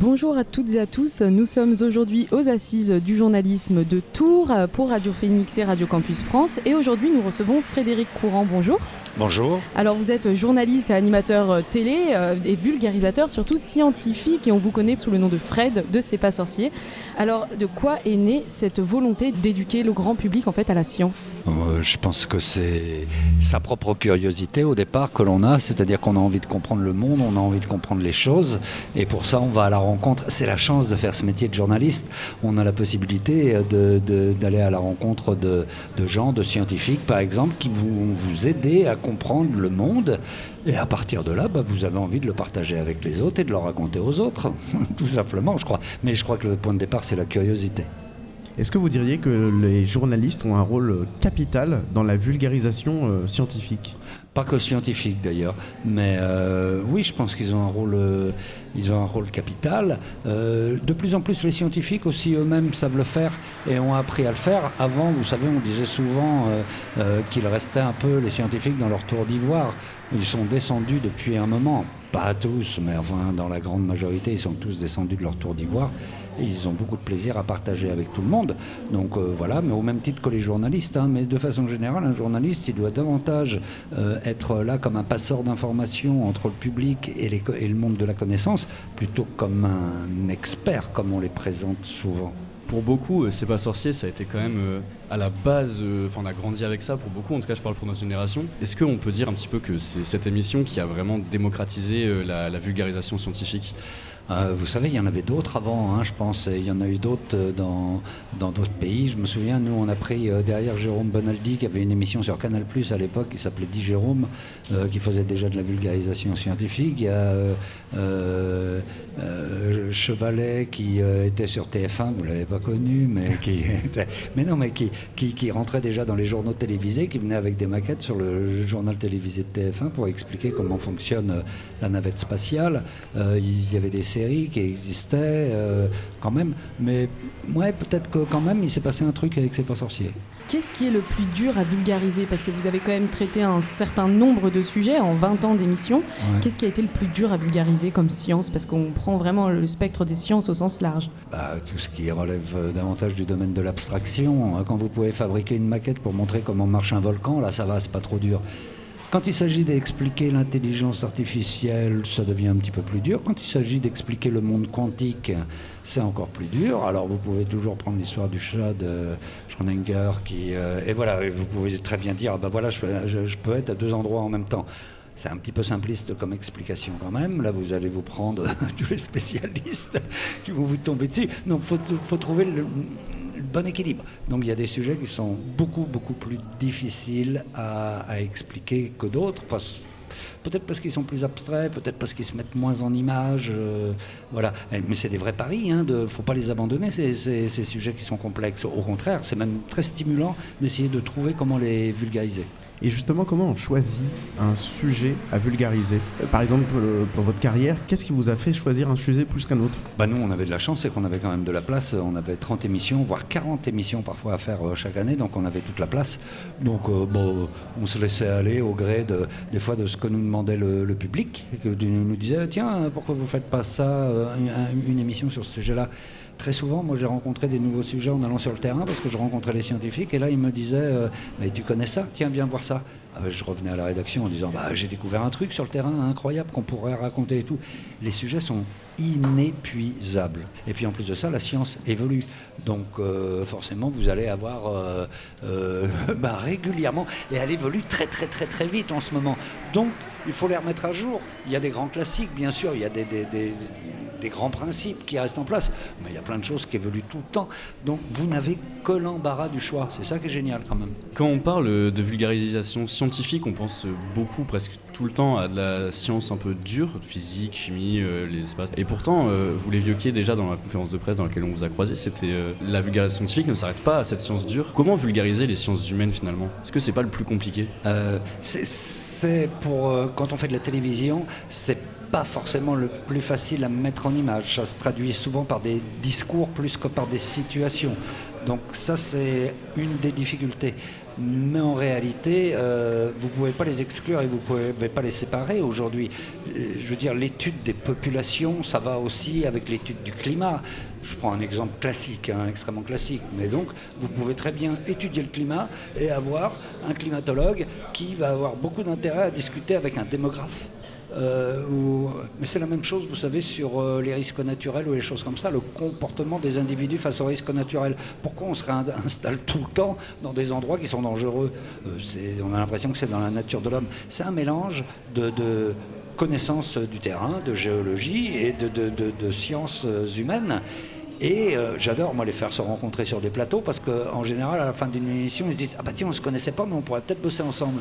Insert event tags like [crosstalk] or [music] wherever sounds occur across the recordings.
Bonjour à toutes et à tous. Nous sommes aujourd'hui aux assises du journalisme de Tours pour Radio Phoenix et Radio Campus France. Et aujourd'hui, nous recevons Frédéric Courant. Bonjour. Bonjour. Alors vous êtes journaliste et animateur euh, télé euh, et vulgarisateur, surtout scientifique, et on vous connaît sous le nom de Fred de C'est pas sorcier. Alors de quoi est née cette volonté d'éduquer le grand public en fait à la science? Euh, Je pense que c'est sa propre curiosité au départ que l'on a, c'est-à-dire qu'on a envie de comprendre le monde, on a envie de comprendre les choses, et pour ça on va à la rencontre. C'est la chance de faire ce métier de journaliste. On a la possibilité d'aller à la rencontre de, de gens, de scientifiques par exemple, qui vont vous aider à comprendre le monde. Et à partir de là, bah, vous avez envie de le partager avec les autres et de le raconter aux autres. [laughs] Tout simplement, je crois. Mais je crois que le point de départ, c'est la curiosité. Est-ce que vous diriez que les journalistes ont un rôle capital dans la vulgarisation euh, scientifique? Pas que scientifique d'ailleurs, mais euh, oui, je pense qu'ils ont un rôle, euh, ils ont un rôle capital. Euh, de plus en plus, les scientifiques aussi eux-mêmes savent le faire et ont appris à le faire. Avant, vous savez, on disait souvent qu'ils restaient un peu les scientifiques dans leur tour d'ivoire. Ils sont descendus depuis un moment, pas tous, mais enfin dans la grande majorité, ils sont tous descendus de leur tour d'ivoire ils ont beaucoup de plaisir à partager avec tout le monde. Donc voilà, mais au même titre que les journalistes. Hein. mais de façon générale, un journaliste, il doit davantage être là comme un passeur d'informations entre le public et, le monde de la connaissance, plutôt comme un expert, comme on les présente souvent. Pour beaucoup, euh, C'est pas sorcier, ça a été quand même à la base, enfin on a grandi avec ça pour beaucoup, en tout cas je parle pour notre génération. Est-ce qu'on peut dire un petit peu que c'est cette émission qui a vraiment démocratisé la vulgarisation scientifique? Euh, vous savez, il y en avait d'autres avant, hein, je pense. Il y en a eu d'autres euh, dans, dans d'autres pays. Je me souviens, nous, on a pris euh, derrière Jérôme Bonaldi, qui avait une émission sur Canal Plus à l'époque, qui s'appelait Dit Jérôme, qui faisait déjà de la vulgarisation scientifique. Il y a Chevalet, qui était sur TF1, vous ne l'avez pas connu, mais qui, [laughs] mais non, mais qui, qui, qui, rentrait déjà dans les journaux télévisés, qui venait avec des maquettes sur le journal télévisé de TF1 pour expliquer comment fonctionne la navette spatiale. il y avait des qui existait euh, quand même. Mais ouais, peut-être que quand même, il s'est passé un truc avec C'est pas sorcier. Qu'est-ce qui est le plus dur à vulgariser? Parce que vous avez quand même traité un certain nombre de sujets en 20 ans d'émission. Qu'est-ce qui a été le plus dur à vulgariser comme science? Parce qu'on prend vraiment le spectre des sciences au sens large. Bah, tout ce qui relève euh, davantage du domaine de l'abstraction. Hein. Quand vous pouvez fabriquer une maquette pour montrer comment marche un volcan, là ça va, c'est pas trop dur. Quand il s'agit d'expliquer l'intelligence artificielle, ça devient un petit peu plus dur. Quand il s'agit d'expliquer le monde quantique, c'est encore plus dur. Alors vous pouvez toujours prendre l'histoire du chat de Schrödinger qui... Euh, et voilà, vous pouvez très bien dire, ben voilà, je, peux être à deux endroits en même temps. C'est un petit peu simpliste comme explication quand même. Là, vous allez vous prendre [laughs] tous les spécialistes [laughs] qui vont vous tomber dessus. Donc, il faut, trouver le, bon équilibre. Donc il y a des sujets qui sont beaucoup, beaucoup plus difficiles à, expliquer que d'autres, peut-être parce qu'ils sont plus abstraits, peut-être parce qu'ils se mettent moins en image. Euh, voilà. Mais c'est des vrais paris, il hein, ne faut pas les abandonner, ces, ces sujets qui sont complexes. Au contraire, c'est même très stimulant d'essayer de trouver comment les vulgariser. Et justement, comment on choisit un sujet à vulgariser euh, Par exemple, euh, dans votre carrière, qu'est-ce qui vous a fait choisir un sujet plus qu'un autre? Bah Nous, on avait de la chance, c'est qu'on avait quand même de la place. On avait 30 émissions, voire 40 émissions parfois à faire euh, chaque année, donc on avait toute la place. Donc, bon, on se laissait aller au gré de, des fois de ce que nous demandait le, public, et que nous disait, tiens, pourquoi vous faites pas ça, une émission sur ce sujet-là? Très souvent, moi j'ai rencontré des nouveaux sujets en allant sur le terrain parce que je rencontrais les scientifiques et là ils me disaient euh, Mais tu connais ça? Tiens, viens voir ça. Ah ben, je revenais à la rédaction en disant bah, J'ai découvert un truc sur le terrain incroyable qu'on pourrait raconter et tout. Les sujets sont inépuisables. Et puis en plus de ça, la science évolue. Donc euh, forcément, vous allez avoir euh, [laughs] bah, régulièrement, et elle évolue très très très très vite en ce moment. Donc il faut les remettre à jour. Il y a des grands classiques, bien sûr, il y a des, des grands principes qui restent en place. Mais il y a plein de choses qui évoluent tout le temps. Donc vous n'avez que l'embarras du choix. C'est ça qui est génial quand même. Quand on parle de vulgarisation scientifique, on pense beaucoup, presque tout le temps, à de la science un peu dure, physique, chimie, euh, les espaces. Et pourtant, euh, vous l'évoquiez déjà dans la conférence de presse dans laquelle on vous a croisé, c'était euh, la vulgarisation scientifique ne s'arrête pas à cette science dure. Comment vulgariser les sciences humaines finalement? Est-ce que c'est pas le plus compliqué? C'est pour quand on fait de la télévision, c'est pas forcément le plus facile à mettre en image. Ça se traduit souvent par des discours plus que par des situations. Donc ça, c'est une des difficultés. mais en réalité, euh, vous ne pouvez pas les exclure et vous ne pouvez pas les séparer aujourd'hui. Euh, je veux dire, l'étude des populations, ça va aussi avec l'étude du climat. Je prends un exemple classique, hein, extrêmement classique, mais donc vous pouvez très bien étudier le climat et avoir un climatologue qui va avoir beaucoup d'intérêt à discuter avec un démographe euh, mais c'est la même chose, vous savez, sur euh, les risques naturels ou les choses comme ça, le comportement des individus face aux risques naturels. Pourquoi on se réinstalle [laughs] tout le temps dans des endroits qui sont dangereux? Euh, On a l'impression que c'est dans la nature de l'homme. C'est un mélange de, connaissances du terrain, de géologie et de, de sciences humaines. Et j'adore, moi, les faire se rencontrer sur des plateaux parce qu'en général, à la fin d'une émission, ils se disent Ah bah tiens, on se connaissait pas, mais on pourrait peut-être bosser ensemble.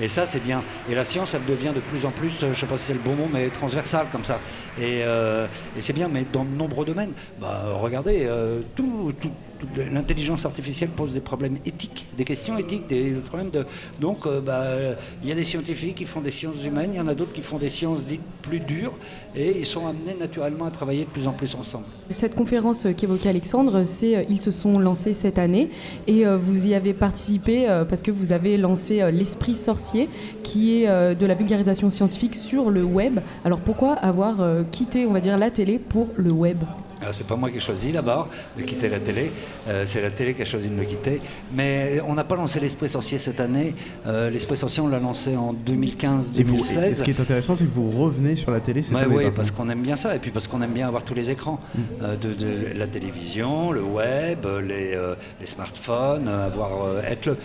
Et ça, c'est bien. Et la science, elle devient de plus en plus, euh, je sais pas si c'est le bon mot, mais transversale comme ça. Et, euh, c'est bien, mais dans de nombreux domaines. Bah, regardez, euh, tout, l'intelligence artificielle pose des problèmes éthiques, des questions éthiques, des problèmes de. Donc, bah, il y a des scientifiques qui font des sciences humaines, il y en a d'autres qui font des sciences dites plus dures, et ils sont amenés naturellement à travailler de plus en plus ensemble. Cette qu'évoquait Alexandre, c'est ils se sont lancés cette année, et vous y avez participé parce que vous avez lancé l'esprit sorcier qui est euh, de la vulgarisation scientifique sur le web. Alors pourquoi avoir euh, quitté, on va dire, la télé pour le web? C'est pas moi qui ai choisi là-bas de quitter la télé, euh, c'est la télé qui a choisi de me quitter. Mais on n'a pas lancé l'Esprit Sorcier cette année. L'Esprit Sorcier, on l'a lancé en 2015-2016. ce qui est intéressant, c'est que vous revenez sur la télé cette année. Oui, parce qu'on aime bien ça, et puis parce qu'on aime bien avoir tous les écrans. Mm. de, la télévision, le web, les, les smartphones, avoir, être le euh,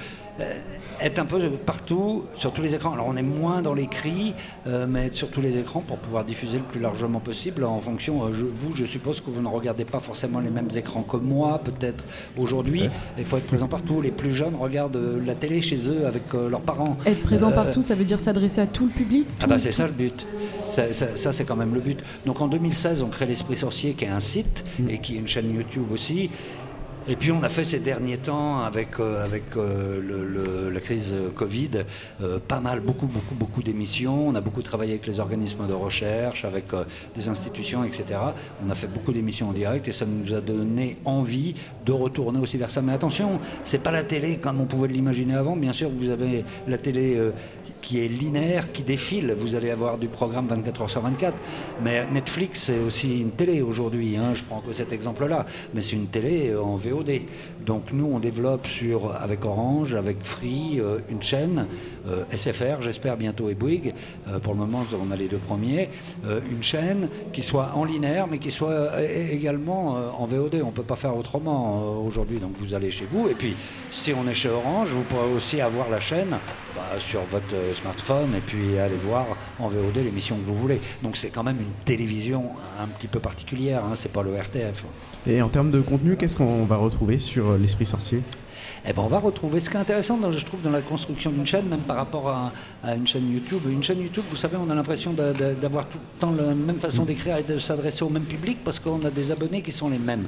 être un peu partout, sur tous les écrans. Alors on est moins dans les cris, euh, mais être sur tous les écrans pour pouvoir diffuser le plus largement possible en fonction, euh, vous, je suppose que vous ne regardez pas forcément les mêmes écrans que moi, peut-être aujourd'hui. Il faut être présent partout. Les plus jeunes regardent la télé chez eux avec leurs parents. Être présent partout, ça veut dire s'adresser à tout le public Ah bah c'est ça le but. Ça, ça c'est quand même le but. Donc en 2016, on crée l'Esprit Sorcier qui est un site mm. et qui est une chaîne YouTube aussi. Et puis on a fait ces derniers temps avec, euh, avec euh, la crise Covid euh, pas mal, beaucoup, beaucoup, beaucoup d'émissions. On a beaucoup travaillé avec les organismes de recherche, avec des institutions, etc. On a fait beaucoup d'émissions en direct et ça nous a donné envie de retourner aussi vers ça. Mais attention, c'est pas la télé comme on pouvait l'imaginer avant. Bien sûr, vous avez la télé qui est linéaire, qui défile. Vous allez avoir du programme 24 heures sur 24. Mais Netflix, c'est aussi une télé aujourd'hui. Hein. je prends que cet exemple-là. Mais c'est une télé euh, en VOD. Donc nous, on développe sur, avec Orange, avec Free, euh, une chaîne, euh, SFR, j'espère bientôt, et Bouygues. pour le moment, on a les deux premiers. une chaîne qui soit en linéaire, mais qui soit également en VOD. On ne peut pas faire autrement aujourd'hui. Donc vous allez chez vous. Et puis, si on est chez Orange, vous pourrez aussi avoir la chaîne bah, sur votre smartphone et puis aller voir en VOD l'émission que vous voulez. Donc c'est quand même une télévision un petit peu particulière, hein, c'est pas le RTF. Et en termes de contenu, qu'est-ce qu'on va retrouver sur l'Esprit Sorcier? Eh ben, on va retrouver. Ce qui est intéressant, dans, je trouve, dans la construction d'une chaîne, même par rapport à, une chaîne YouTube, une chaîne YouTube, vous savez, on a l'impression d'avoir tout le temps la même façon d'écrire et de s'adresser au même public parce qu'on a des abonnés qui sont les mêmes.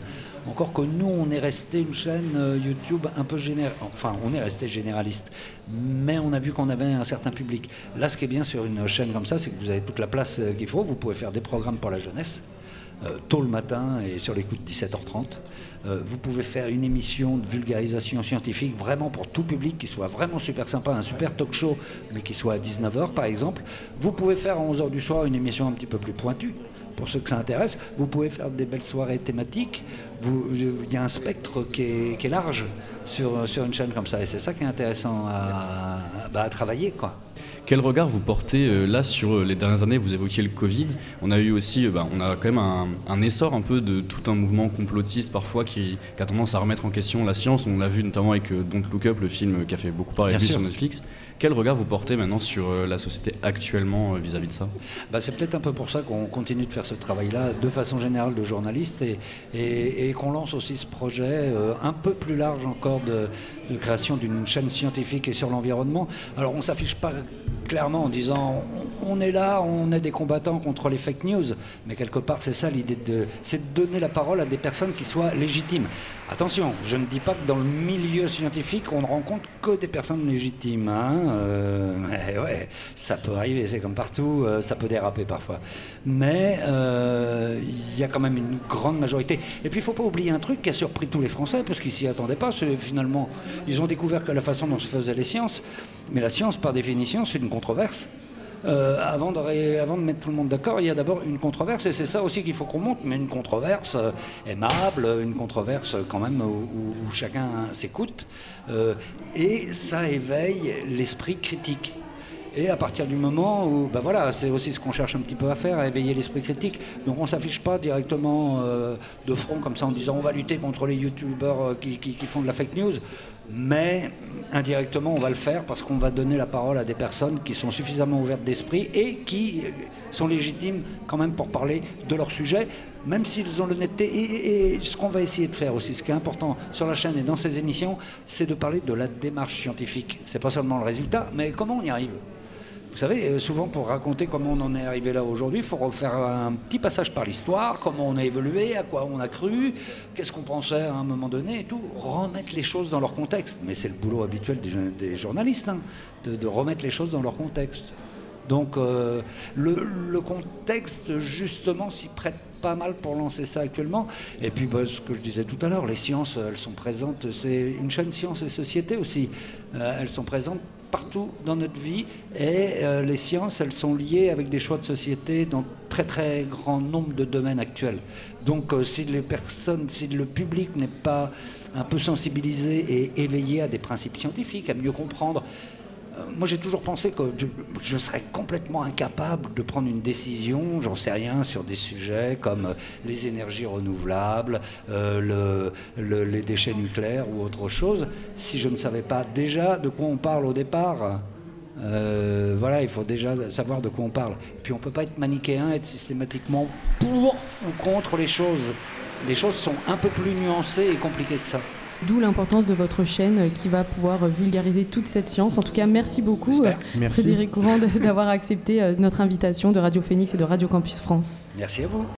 Encore que nous, on est resté une chaîne euh, YouTube un peu générale. Enfin, on est resté généraliste, mais on a vu qu'on avait un certain public. Là, ce qui est bien sur une chaîne comme ça, c'est que vous avez toute la place euh, qu'il faut. Vous pouvez faire des programmes pour la jeunesse. Euh, tôt le matin et sur les coups de 17h30. Euh, vous pouvez faire une émission de vulgarisation scientifique vraiment pour tout public qui soit vraiment super sympa, un super talk show, mais qui soit à 19h par exemple. Vous pouvez faire à 11h du soir une émission un petit peu plus pointue pour ceux que ça intéresse. Vous pouvez faire des belles soirées thématiques. Il y a un spectre qui est, large sur, sur, une chaîne comme ça. Et c'est ça qui est intéressant à, bah, à travailler. Quoi. Quel regard vous portez euh, là sur euh, les dernières années? Vous évoquiez le Covid. On a eu aussi, euh, bah, on a quand même un, essor un peu de tout un mouvement complotiste parfois qui, a tendance à remettre en question la science. On l'a vu notamment avec Don't Look Up, le film qui a fait beaucoup parler de sur Netflix. Quel regard vous portez maintenant sur la société actuellement vis-à-vis de ça? Bah, C'est peut-être un peu pour ça qu'on continue de faire ce travail-là de façon générale de journaliste et, et, qu'on lance aussi ce projet un peu plus large encore de, de création d'une chaîne scientifique et sur l'environnement. Alors on s'affiche pas clairement en disant on, est là, on est des combattants contre les fake news, mais quelque part c'est ça l'idée de, c'est de donner la parole à des personnes qui soient légitimes. Attention, je ne dis pas que dans le milieu scientifique on ne rencontre que des personnes légitimes. Hein, euh, ouais, ça peut arriver, c'est comme partout, euh, ça peut déraper parfois. Mais euh, il y a quand même une grande majorité. Et puis il ne faut pas oublier un truc qui a surpris tous les Français, parce qu'ils s'y attendaient pas. Finalement, ils ont découvert que la façon dont se faisaient les sciences, mais la science par définition c'est une controverse. Euh, avant, de, mettre tout le monde d'accord, il y a d'abord une controverse, et c'est ça aussi qu'il faut qu'on monte, mais une controverse euh, aimable, une controverse quand même où, chacun s'écoute, euh, et ça éveille l'esprit critique. Et à partir du moment où, ben voilà, c'est aussi ce qu'on cherche un petit peu à faire, à éveiller l'esprit critique. Donc on ne s'affiche pas directement de front comme ça en disant on va lutter contre les youtubeurs qui, qui, font de la fake news mais indirectement on va le faire parce qu'on va donner la parole à des personnes qui sont suffisamment ouvertes d'esprit et qui sont légitimes quand même pour parler de leur sujet, même s'ils ont l'honnêteté. Et, et, ce qu'on va essayer de faire aussi, ce qui est important sur la chaîne et dans ces émissions, c'est de parler de la démarche scientifique. C'est pas seulement le résultat, mais comment on y arrive? Vous savez, euh, souvent pour raconter comment on en est arrivé là aujourd'hui, il faut refaire un petit passage par l'histoire, comment on a évolué, à quoi on a cru, qu'est-ce qu'on pensait à un moment donné et tout, remettre les choses dans leur contexte. Mais c'est le boulot habituel des, journalistes, hein, de, remettre les choses dans leur contexte. Donc euh, le, contexte, justement, s'y prête pas mal pour lancer ça actuellement. Et puis, bah, ce que je disais tout à l'heure, les sciences, elles sont présentes. C'est une chaîne Sciences et Société aussi. Euh, elles sont présentes partout dans notre vie et euh, les sciences, elles sont liées avec des choix de société dans très très grand nombre de domaines actuels. Donc euh, si les personnes, si le public n'est pas un peu sensibilisé et éveillé à des principes scientifiques, à mieux comprendre moi j'ai toujours pensé que je, serais complètement incapable de prendre une décision, j'en sais rien, sur des sujets comme euh, les énergies renouvelables, euh, les déchets nucléaires ou autre chose, si je ne savais pas déjà de quoi on parle au départ. voilà, il faut déjà savoir de quoi on parle. puis on ne peut pas être manichéen, être systématiquement pour ou contre les choses. Les choses sont un peu plus nuancées et compliquées que ça. D'où l'importance de votre chaîne qui va pouvoir vulgariser toute cette science. En tout cas, merci beaucoup, merci. Frédéric Courant, [laughs] d'avoir accepté euh, notre invitation de Radio Phoenix et de Radio Campus France. Merci à vous.